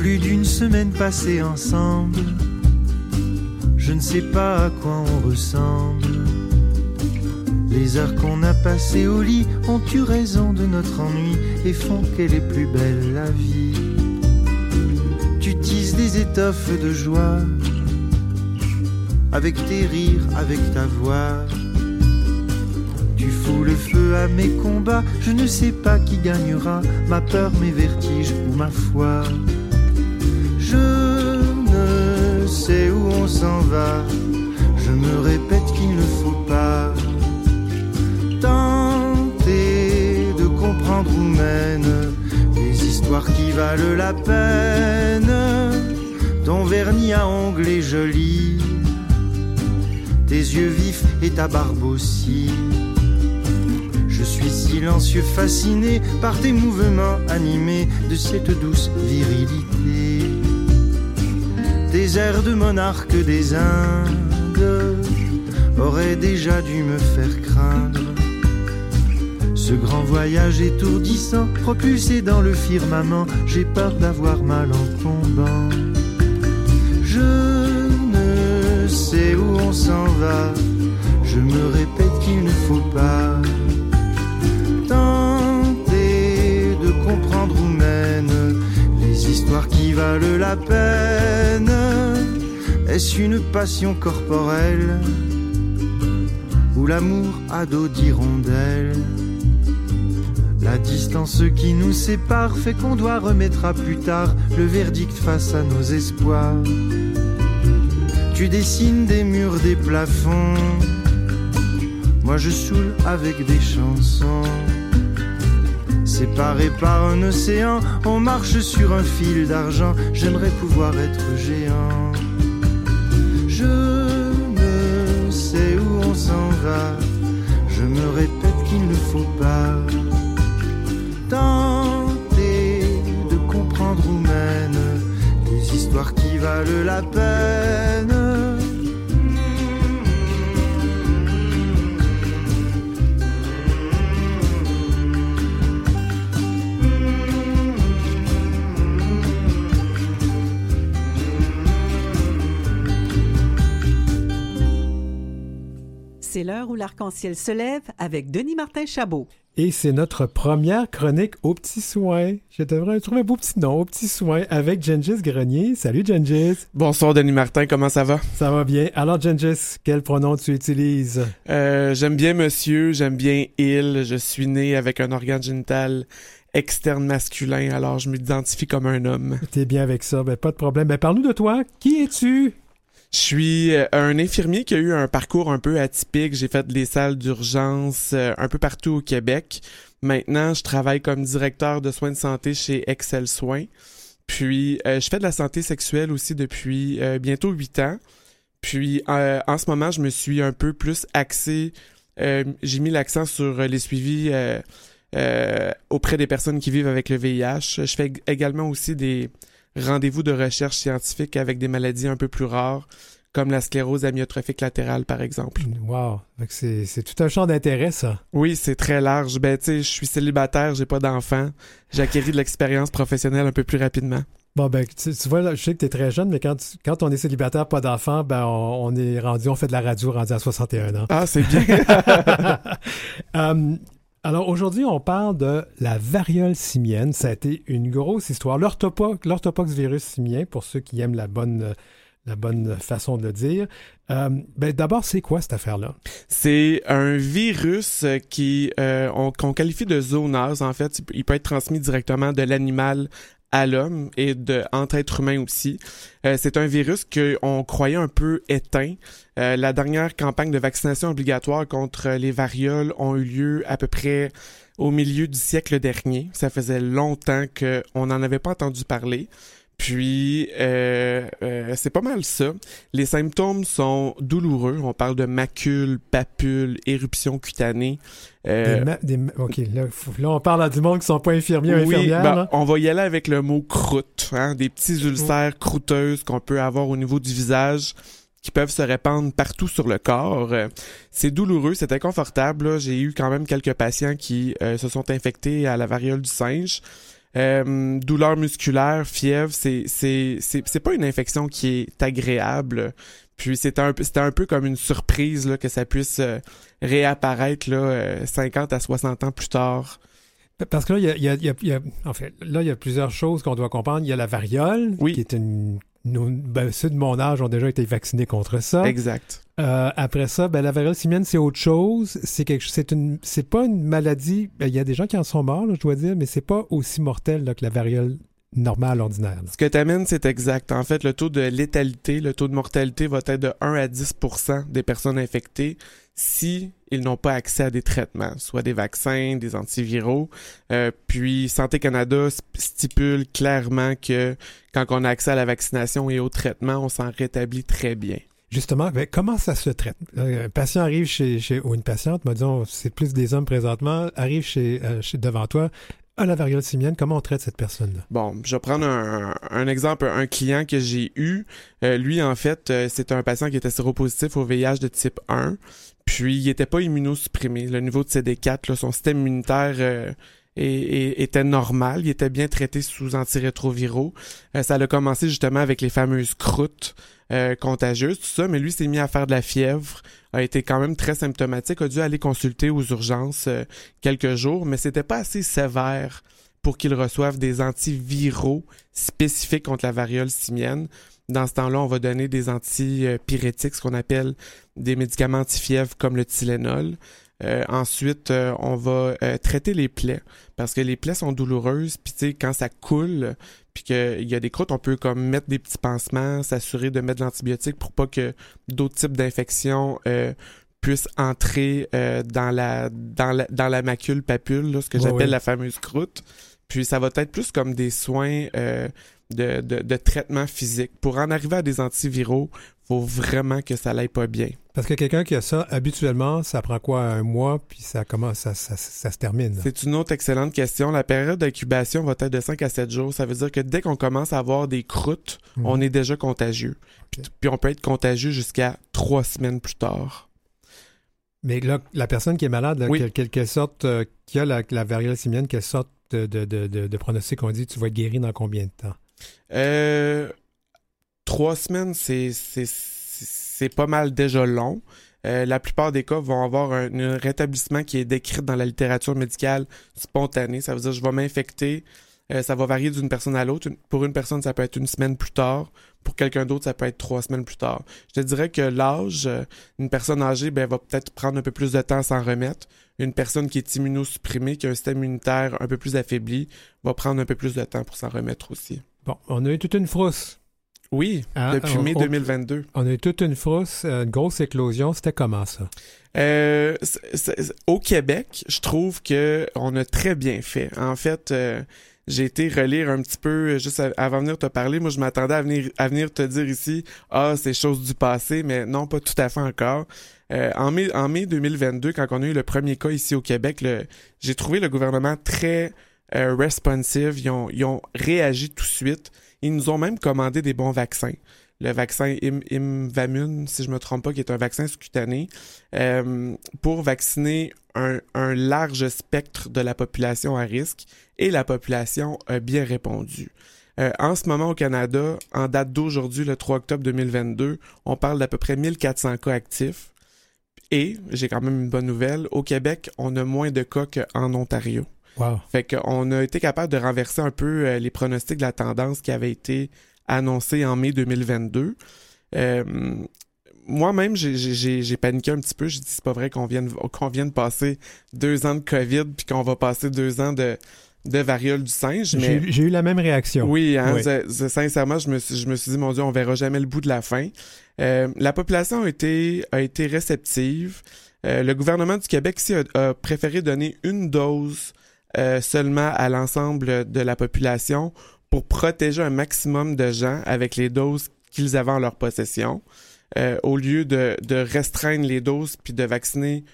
Plus d'une semaine passée ensemble, je ne sais pas à quoi on ressemble. Les heures qu'on a passées au lit ont eu raison de notre ennui et font qu'elle est plus belle la vie. Tu tisses des étoffes de joie, avec tes rires, avec ta voix. Tu fous le feu à mes combats, je ne sais pas qui gagnera, ma peur, mes vertiges ou ma foi. Je ne sais où on s'en va. Je me répète qu'il ne faut pas tenter comprendre où mènent les histoires qui valent la peine. Ton vernis à ongles est joli, tes yeux vifs et ta barbe aussi. Je suis silencieux, fasciné par tes mouvements animés de cette douce virilité. Des airs de monarque des Indes auraient déjà dû me faire craindre. Ce grand voyage étourdissant, propulsé dans le firmament, j'ai peur d'avoir mal en tombant. Je ne sais où on s'en va, je me répète qu'il ne faut pas tenter de comprendre où mènent les histoires qui valent la peine. Est-ce une passion corporelle ou l'amour à dos d'hirondelle? La distance qui nous sépare fait qu'on doit remettre à plus tard le verdict face à nos espoirs. Tu dessines des murs, des plafonds, moi je saoule avec des chansons. Séparés par un océan, on marche sur un fil d'argent, j'aimerais pouvoir être géant. Je ne sais où on s'en va, je me répète qu'il ne faut pas tenter de comprendre où mènent des histoires qui valent la peine. C'est l'heure où l'arc-en-ciel se lève avec Denis Martin Chabot. Et c'est notre première chronique aux petits soins. Je devrais trouver un beau petit nom, aux petits soins, avec Gengis Grenier. Salut Gengis. Bonsoir Denis Martin, comment ça va? Ça va bien. Alors Gengis, quel pronom tu utilises? Euh, j'aime bien monsieur, j'aime bien il. Je suis né avec un organe génital externe masculin, alors je m'identifie comme un homme. T'es bien avec ça, ben pas de problème. Ben parle-nous de toi. Qui es-tu? Je suis euh, un infirmier qui a eu un parcours un peu atypique. J'ai fait des salles d'urgence euh, un peu partout au Québec. Maintenant, je travaille comme directeur de soins de santé chez Excel Soins. Puis, euh, je fais de la santé sexuelle aussi depuis bientôt huit ans. Puis, en ce moment, je me suis un peu plus axé. J'ai mis l'accent sur les suivis auprès des personnes qui vivent avec le VIH. Je fais également aussi des rendez-vous de recherche scientifique avec des maladies un peu plus rares, comme la sclérose amyotrophique latérale, par exemple. Wow! C'est tout un champ d'intérêt, ça. Oui, c'est très large. Ben, tu sais, je suis célibataire, j'ai pas d'enfant. J'ai acquis de l'expérience professionnelle un peu plus rapidement. Bon, ben, tu, vois, je sais que tu es très jeune, mais quand, quand on est célibataire, pas d'enfant, ben, on, est rendu, on fait de la radio rendu à 61 ans. Ah, c'est bien. um, Alors aujourd'hui, on parle de la variole simienne. Ça a été une grosse histoire. L'orthopox virus simien, pour ceux qui aiment la bonne, la bonne façon de le dire. Euh, ben D'abord, c'est quoi cette affaire-là? C'est un virus qui euh, qu'on qualifie de zoonose. En fait, il peut être transmis directement de l'animal à l'homme et de entre êtres humains aussi. Euh, c'est un virus qu'on croyait un peu éteint. Euh, la dernière campagne de vaccination obligatoire contre les varioles ont eu lieu à peu près au milieu du siècle dernier. Ça faisait longtemps qu'on n'en avait pas entendu parler. Puis, euh, euh, c'est pas mal ça. Les symptômes sont douloureux. On parle de macules, papules, éruptions cutanées. Euh, OK, là, on parle à du monde qui sont pas infirmiers ou infirmières. Ben, on va y aller avec le mot croûte. Hein, des petits ulcères croûteuses qu'on peut avoir au niveau du visage qui peuvent se répandre partout sur le corps. C'est douloureux, c'est inconfortable. J'ai eu quand même quelques patients qui se sont infectés à la variole du singe. Euh, douleur musculaire, fièvre, c'est c'est c'est pas une infection qui est agréable. Puis c'était un c'était un peu comme une surprise là, que ça puisse euh, réapparaître là 50 euh, à 60 ans plus tard. Parce que là, il y a, y, a, y a, en fait, là, il y a plusieurs choses qu'on doit comprendre. Il y a la variole, qui est une ben, ceux de mon âge ont déjà été vaccinés contre ça. Exact. Euh, après ça, ben, la variole simienne, c'est autre chose. C'est quelque, c'est une, c'est pas une maladie. Ben, il y a des gens qui en sont morts, je dois dire, mais c'est pas aussi mortel que la variole normal, ordinaire. Ce que tu amènes, c'est exact. En fait, le taux de létalité, le taux de mortalité va être de 1 à 10% des personnes infectées si ils n'ont pas accès à des traitements, soit des vaccins, des antiviraux. Euh, puis Santé Canada stipule clairement que quand on a accès à la vaccination et au traitement, on s'en rétablit très bien. Justement, ben, comment ça se traite? Euh, un patient arrive chez, chez ou une patiente, disons, c'est plus des hommes présentement, arrive chez, euh, chez devant toi, à la variole simienne, comment on traite cette personne-là? Bon, je vais prendre un, exemple. Un client que j'ai eu, euh, lui, en fait, c'est un patient qui était séropositif au VIH de type 1, puis il n'était pas immunosupprimé. Le niveau de CD4, son système immunitaire était normal, il était bien traité sous antirétroviraux. ça a commencé justement avec les fameuses croûtes euh, contagieuse, tout ça, mais lui s'est mis à faire de la fièvre, a été quand même très symptomatique, a dû aller consulter aux urgences euh, quelques jours, mais c'était pas assez sévère pour qu'il reçoive des antiviraux spécifiques contre la variole simienne. Dans ce temps-là, on va donner des antipyrétiques, ce qu'on appelle des médicaments anti-fièvre comme le Tylenol. Euh, ensuite, on va traiter les plaies parce que les plaies sont douloureuses. Puis tu sais, quand ça coule, puis qu'il y a des croûtes, on peut comme mettre des petits pansements, s'assurer de mettre de l'antibiotique pour pas que d'autres types d'infections euh, puissent entrer euh, dans la dans la dans la macule papule, ce que j'appelle la fameuse croûte. Puis ça va être plus comme des soins euh, de, de, de, traitement physique. Pour en arriver à des antiviraux, faut vraiment que ça l'aille pas bien. Parce que quelqu'un qui a ça, habituellement, ça prend quoi, un mois, puis ça commence, ça, ça, se termine? C'est une autre excellente question. La période d'incubation va être de 5 à 7 jours. Ça veut dire que dès qu'on commence à avoir des croûtes, mhm. on est déjà contagieux. Puis, on peut être contagieux jusqu'à trois semaines plus tard. Mais là, la personne qui est malade, quelle, sorte, euh, qui a la, la variole simienne, quelle sorte de, de, de, de pronostic on dit, tu vas être guéri dans combien de temps? Euh, trois semaines, c'est, pas mal déjà long. Euh, la plupart des cas vont avoir un, rétablissement qui est décrit dans la littérature médicale spontané. Ça veut dire je vais m'infecter. Euh, ça va varier d'une personne à l'autre. Pour une personne, ça peut être une semaine plus tard. Pour quelqu'un d'autre, ça peut être trois semaines plus tard. Je te dirais que l'âge, euh, une personne âgée ben, va peut-être prendre un peu plus de temps à s'en remettre. Une personne qui est immunosupprimée, qui a un système immunitaire un peu plus affaibli, va prendre un peu plus de temps pour s'en remettre aussi. Bon, on a eu toute une frousse. Oui, hein, depuis mai 2022. On a eu toute une frousse, euh, une grosse éclosion. C'était comment ça? Euh, au Québec, je trouve que on a très bien fait. En fait, euh, j'ai été relire un petit peu juste avant de venir te parler. Moi, je m'attendais à venir à venir te dire ici, ah, c'est chose du passé, mais non, pas tout à fait encore. en mai en mai 2022, quand on a eu le premier cas ici au Québec, j'ai trouvé le gouvernement très responsive. Ils ont, ils ont réagi tout de suite. Ils nous ont même commandé des bons vaccins. Le vaccin Im Imvamune, si je me trompe pas, qui est un vaccin sous-cutané, euh, pour vacciner un, large spectre de la population à risque et la population a bien répondu. Euh, en ce moment au Canada, en date d'aujourd'hui, le 3 octobre 2022, on parle d'à peu près 1400 cas actifs. Et, j'ai quand même une bonne nouvelle, au Québec, on a moins de cas qu'en Ontario. Fait qu'on a été capable de renverser un peu euh, les pronostics de la tendance qui avait été annoncée en mai 2022. Euh, moi-même, j'ai paniqué un petit peu. J'ai dit, c'est pas vrai qu'on vienne, qu'on vienne passer deux ans de COVID puis qu'on va passer deux ans de, de variole du singe. J'ai eu la même réaction. Oui, hein, sincèrement, je me, suis, je me suis dit, mon Dieu, on verra jamais le bout de la fin. Euh, la population a été, a été réceptive. le gouvernement du Québec ici a préféré donner une dose euh, seulement à l'ensemble de la population pour protéger un maximum de gens avec les doses qu'ils avaient en leur possession, euh, au lieu de, de, restreindre les doses puis de vacciner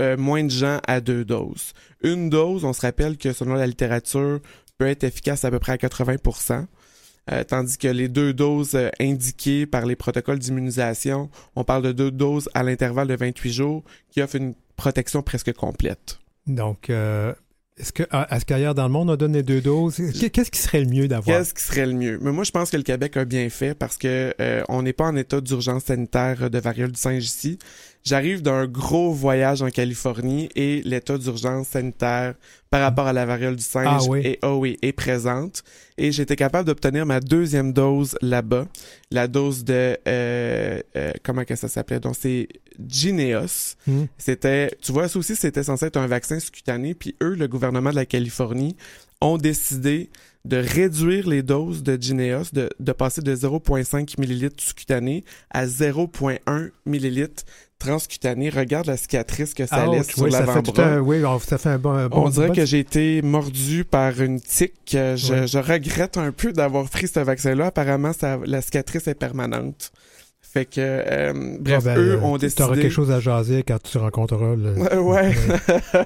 euh, moins de gens à deux doses. Une dose, on se rappelle que selon la littérature, peut être efficace à peu près à 80 tandis que les deux doses indiquées par les protocoles d'immunisation, on parle de deux doses à l'intervalle de 28 jours qui offrent une protection presque complète. Donc, est-ce que qu'ailleurs dans le monde on donne les deux doses? Qu'est-ce qui serait le mieux d'avoir? Qu'est-ce qui serait le mieux? Mais moi je pense que le Québec a bien fait parce que euh, on n'est pas en état d'urgence sanitaire de variole du singe ici. J'arrive d'un gros voyage en Californie et l'état d'urgence sanitaire par rapport à la variole du singe ah est, oh oui, est présente. Et j'étais capable d'obtenir ma deuxième dose là-bas, la dose de euh, euh, comment que ça s'appelait? Donc c'est Gineos. Hmm. C'était, tu vois, ça aussi c'était censé être un vaccin sous-cutané. Puis eux, le gouvernement de la Californie, ont décidé de réduire les doses de Gineos, de, de passer de 0,5 ml sous-cutané à 0,1 ml transcutané. Regarde la cicatrice que ça laisse sur l'avant-bras. Oui, ça fait un bon... on dirait que j'ai été mordu par une tique. Je, je regrette un peu d'avoir pris ce vaccin-là. Apparemment, ça, la cicatrice est permanente. Fait que, euh, bref, ah ben, eux ont décidé... Tu auras quelque chose à jaser quand tu rencontreras le... Ouais.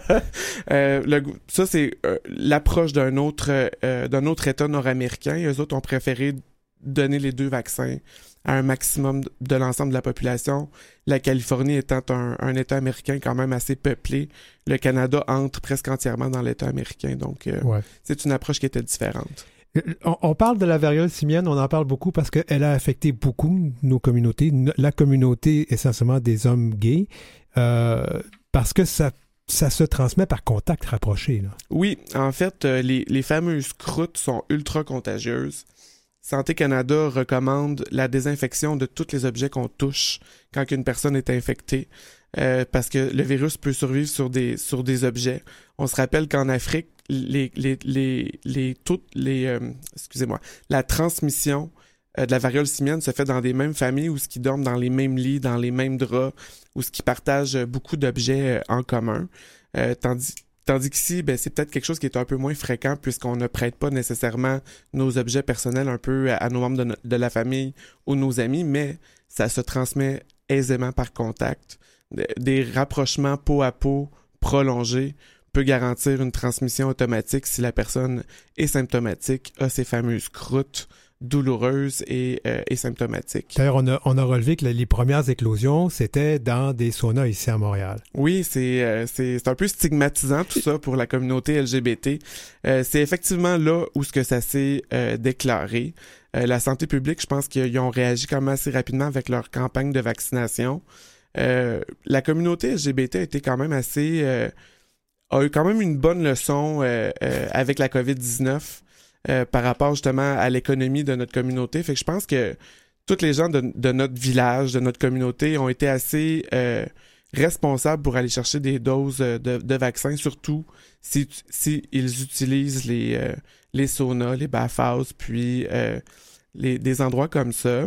euh, le... Ça, c'est euh, l'approche d'un autre, euh, d'un autre État nord-américain. Eux autres ont préféré donner les deux vaccins à un maximum de l'ensemble de la population. La Californie étant un, un, État américain quand même assez peuplé, le Canada entre presque entièrement dans l'État américain. Donc, ouais. c'est une approche qui était différente. On, parle de la variole simienne, on en parle beaucoup parce qu'elle a affecté beaucoup nos communautés, la communauté essentiellement des hommes gays, euh, parce que ça, ça se transmet par contact rapproché. Oui, en fait, euh, les, les fameuses croûtes sont ultra contagieuses. Santé Canada recommande la désinfection de tous les objets qu'on touche quand une personne est infectée. Euh, parce que le virus peut survivre sur des sur des objets. On se rappelle qu'en Afrique, les les les les toutes les euh, excusez-moi, la transmission euh, de la variole simienne se fait dans des mêmes familles où ce qui dorment dans les mêmes lits, dans les mêmes draps, où ce qui partagent beaucoup d'objets en commun. tandis Tandis qu'ici, ben, c'est peut-être quelque chose qui est un peu moins fréquent puisqu'on ne prête pas nécessairement nos objets personnels un peu à, nos membres de, de, la famille ou nos amis, mais ça se transmet aisément par contact des rapprochements peau à peau prolongés peut garantir une transmission automatique si la personne est symptomatique, a ces fameuses croûtes douloureuses et, euh, et symptomatiques. D'ailleurs, on a, on a relevé que les premières éclosions, c'était dans des saunas ici à Montréal. Oui, c'est euh, c'est un peu stigmatisant tout ça pour la communauté LGBT. Euh, c'est effectivement là où ce que ça s'est euh, déclaré. la santé publique, je pense qu'ils ont réagi quand même assez rapidement avec leur campagne de vaccination. Euh, la communauté LGBT a été quand même assez euh, a eu quand même une bonne leçon euh, avec la COVID-19 par rapport justement à l'économie de notre communauté. Fait que je pense que toutes les gens de, notre village, de notre communauté ont été assez responsables pour aller chercher des doses de, de vaccins, surtout si, si ils utilisent les, les saunas, les bathhouses, puis les, des endroits comme ça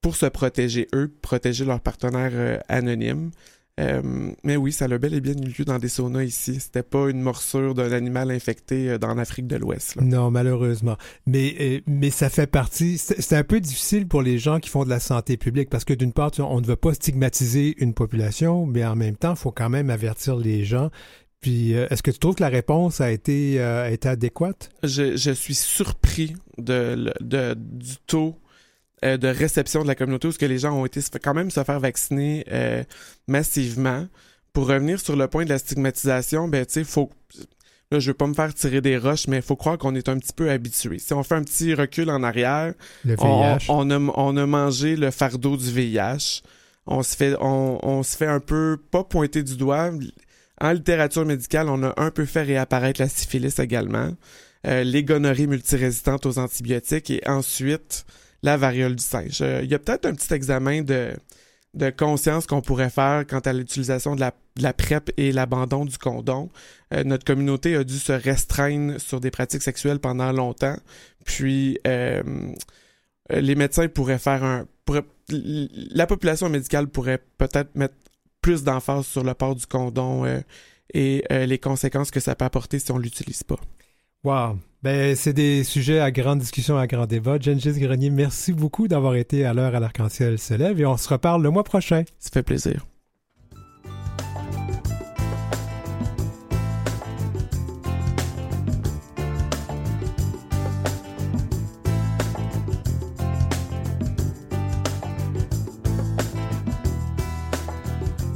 pour se protéger eux, protéger leurs partenaires euh, anonymes. Euh, mais oui, ça a bel et bien eu lieu dans des saunas ici. C'était pas une morsure d'un animal infecté euh, dans l'Afrique de l'Ouest. Non, malheureusement. Mais, mais ça fait partie. C'est un peu difficile pour les gens qui font de la santé publique parce que d'une part, on ne veut pas stigmatiser une population, mais en même temps, il faut quand même avertir les gens. Puis, est-ce que tu trouves que la réponse a été, a été adéquate? Je, je suis surpris de, de, du taux euh, de réception de la communauté où ce que les gens ont été quand même se faire vacciner euh, massivement. Pour revenir sur le point de la stigmatisation, ben tu sais, faut là je veux pas me faire tirer des roches, mais il faut croire qu'on est un petit peu habitué. Si on fait un petit recul en arrière, on, on, a, on a mangé le fardeau du VIH. On se fait on, on se fait un peu pas pointer du doigt. En littérature médicale, on a un peu fait réapparaître la syphilis également, euh, les gonorrhées multirésistantes aux antibiotiques et ensuite la variole du singe. Euh, il y a peut-être un petit examen de, de conscience qu'on pourrait faire quant à l'utilisation de la, de PrEP et l'abandon du condom. Euh, notre communauté a dû se restreindre sur des pratiques sexuelles pendant longtemps. Puis euh, les médecins pourraient faire un... la population médicale pourrait peut-être mettre plus d'emphase sur le port du condom et les conséquences que ça peut apporter si on l'utilise pas. Wow. Ben, c'est des sujets à grande discussion, à grand débat. Gengis Grenier, merci beaucoup d'avoir été à l'heure à l'arc-en-ciel se lève et on se reparle le mois prochain. Ça fait plaisir.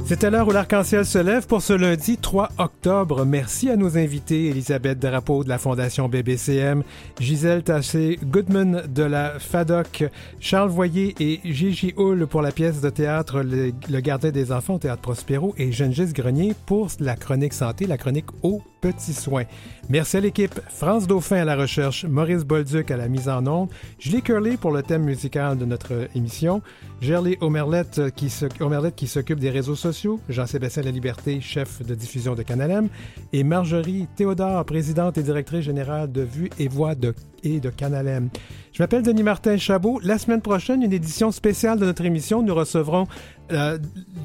C'était l'heure où l'arc-en-ciel se lève pour ce lundi 3 octobre. Merci à nos invités, Elisabeth Drapeau de la Fondation BBCM, Gisèle Tassé Goodman de la FADOC, Charles Voyer et Gigi Hull pour la pièce de théâtre Le, Gardien des enfants au Théâtre Prospero et Gengis Grenier pour la chronique santé, la chronique au petits soins. Merci à l'équipe. France Dauphin à la recherche, Maurice Bolduc à la mise en onde, Julie Curley pour le thème musical de notre émission, Gerley Omerlette qui s'occupe des réseaux sociaux, Jean-Sébastien La Liberté, chef de diffusion de Canalem, et Marjorie Théodore, présidente et directrice générale de Vue et Voix de et de Canal. Je m'appelle Denis Martin Chabot. La semaine prochaine, une édition spéciale de notre émission. Nous recevrons euh,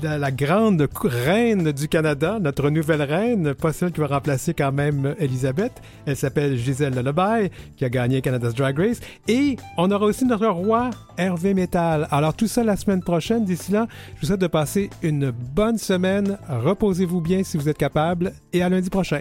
la, grande reine du Canada, notre nouvelle reine, pas celle qui va remplacer quand même Elisabeth. Elle s'appelle Gisèle Lullaby, qui a gagné Canada's Drag Race. Et on aura aussi notre roi, Hervé Metal. Alors tout ça la semaine prochaine. D'ici là, je vous souhaite de passer une bonne semaine. Reposez-vous bien si vous êtes capable. Et à lundi prochain.